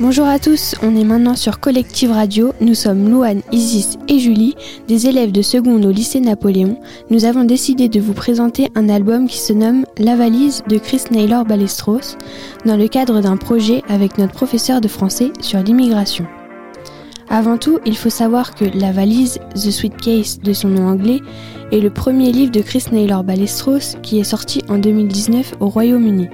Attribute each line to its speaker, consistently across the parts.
Speaker 1: Bonjour à tous, on est maintenant sur Collective Radio. Nous sommes Louane, Isis et Julie, des élèves de seconde au lycée Napoléon. Nous avons décidé de vous présenter un album qui se nomme La valise de Chris Naylor Balestros dans le cadre d'un projet avec notre professeur de français sur l'immigration. Avant tout, il faut savoir que La valise, The Suitcase de son nom anglais, est le premier livre de Chris Naylor Balestros qui est sorti en 2019 au Royaume-Uni.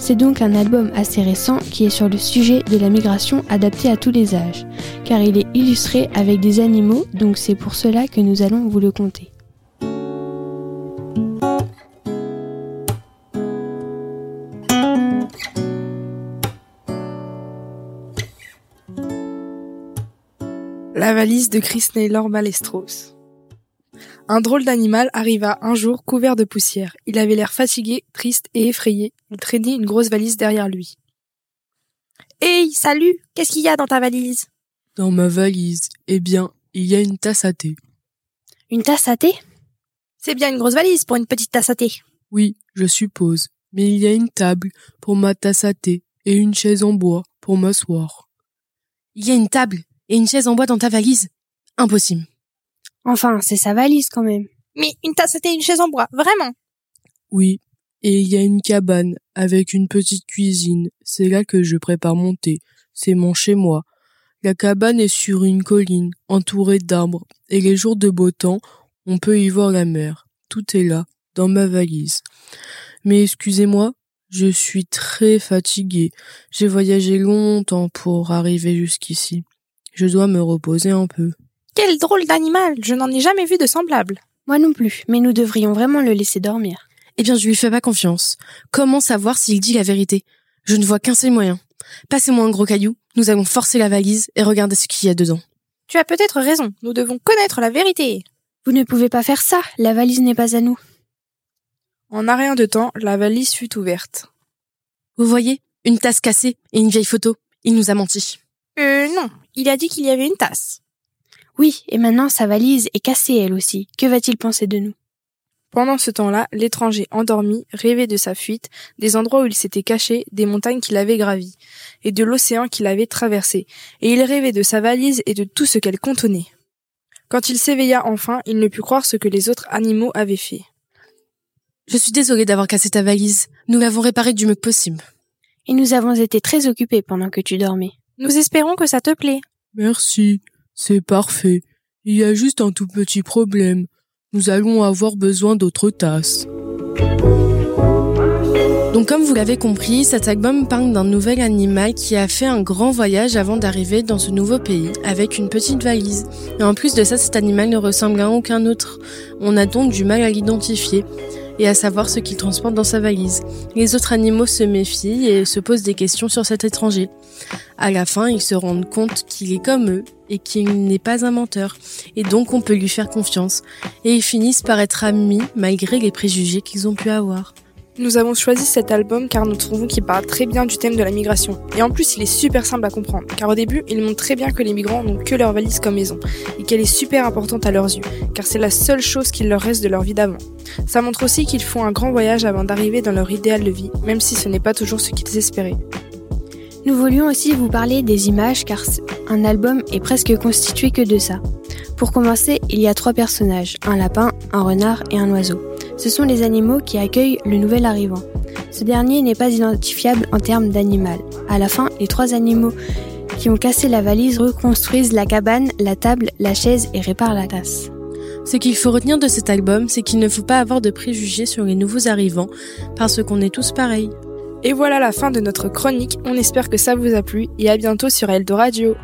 Speaker 1: C'est donc un album assez récent qui est sur le sujet de la migration adapté à tous les âges, car il est illustré avec des animaux, donc c'est pour cela que nous allons vous le conter.
Speaker 2: La valise de Chris Naylor Balestros. Un drôle d'animal arriva un jour couvert de poussière. Il avait l'air fatigué, triste et effrayé. Il traînait une grosse valise derrière lui.
Speaker 3: Hey, salut Qu'est-ce qu'il y a dans ta valise?
Speaker 4: Dans ma valise, eh bien, il y a une tasse à thé.
Speaker 3: Une tasse à thé? C'est bien une grosse valise pour une petite tasse à thé.
Speaker 4: Oui, je suppose. Mais il y a une table pour ma tasse à thé et une chaise en bois pour m'asseoir.
Speaker 5: Il y a une table et une chaise en bois dans ta valise? Impossible.
Speaker 1: Enfin, c'est sa valise quand même.
Speaker 3: Mais une tasse à thé et une chaise en bois, vraiment
Speaker 4: Oui, et il y a une cabane avec une petite cuisine. C'est là que je prépare mon thé. C'est mon chez moi. La cabane est sur une colline, entourée d'arbres, et les jours de beau temps, on peut y voir la mer. Tout est là, dans ma valise. Mais excusez-moi, je suis très fatigué. J'ai voyagé longtemps pour arriver jusqu'ici. Je dois me reposer un peu.
Speaker 3: Quel drôle d'animal Je n'en ai jamais vu de semblable.
Speaker 1: Moi non plus, mais nous devrions vraiment le laisser dormir.
Speaker 5: Eh bien, je lui fais pas confiance. Comment savoir s'il dit la vérité? Je ne vois qu'un seul moyen. Passez-moi un gros caillou, nous allons forcer la valise et regarder ce qu'il y a dedans.
Speaker 3: Tu as peut-être raison, nous devons connaître la vérité.
Speaker 1: Vous ne pouvez pas faire ça, la valise n'est pas à nous.
Speaker 2: En un rien de temps, la valise fut ouverte.
Speaker 5: Vous voyez Une tasse cassée et une vieille photo. Il nous a menti.
Speaker 3: Euh non, il a dit qu'il y avait une tasse.
Speaker 1: Oui, et maintenant sa valise est cassée elle aussi. Que va-t-il penser de nous?
Speaker 2: Pendant ce temps-là, l'étranger endormi rêvait de sa fuite, des endroits où il s'était caché, des montagnes qu'il avait gravies, et de l'océan qu'il avait traversé, et il rêvait de sa valise et de tout ce qu'elle contenait. Quand il s'éveilla enfin, il ne put croire ce que les autres animaux avaient fait.
Speaker 5: Je suis désolée d'avoir cassé ta valise. Nous l'avons réparée du mieux possible.
Speaker 1: Et nous avons été très occupés pendant que tu dormais.
Speaker 3: Nous espérons que ça te plaît.
Speaker 4: Merci. C'est parfait. Il y a juste un tout petit problème. Nous allons avoir besoin d'autres tasses.
Speaker 5: Donc comme vous l'avez compris, cet album parle d'un nouvel animal qui a fait un grand voyage avant d'arriver dans ce nouveau pays avec une petite valise. Et en plus de ça, cet animal ne ressemble à aucun autre. On a donc du mal à l'identifier et à savoir ce qu'il transporte dans sa valise. Les autres animaux se méfient et se posent des questions sur cet étranger. À la fin, ils se rendent compte qu'il est comme eux et qu'il n'est pas un menteur, et donc on peut lui faire confiance. Et ils finissent par être amis malgré les préjugés qu'ils ont pu avoir.
Speaker 2: Nous avons choisi cet album car nous trouvons qu'il parle très bien du thème de la migration. Et en plus, il est super simple à comprendre, car au début, il montre très bien que les migrants n'ont que leur valise comme maison, et qu'elle est super importante à leurs yeux, car c'est la seule chose qu'il leur reste de leur vie d'avant. Ça montre aussi qu'ils font un grand voyage avant d'arriver dans leur idéal de vie, même si ce n'est pas toujours ce qu'ils espéraient.
Speaker 1: Nous voulions aussi vous parler des images car un album est presque constitué que de ça. Pour commencer, il y a trois personnages, un lapin, un renard et un oiseau. Ce sont les animaux qui accueillent le nouvel arrivant. Ce dernier n'est pas identifiable en termes d'animal. À la fin, les trois animaux qui ont cassé la valise reconstruisent la cabane, la table, la chaise et réparent la tasse.
Speaker 5: Ce qu'il faut retenir de cet album, c'est qu'il ne faut pas avoir de préjugés sur les nouveaux arrivants, parce qu'on est tous pareils.
Speaker 2: Et voilà la fin de notre chronique, on espère que ça vous a plu et à bientôt sur Eldo Radio.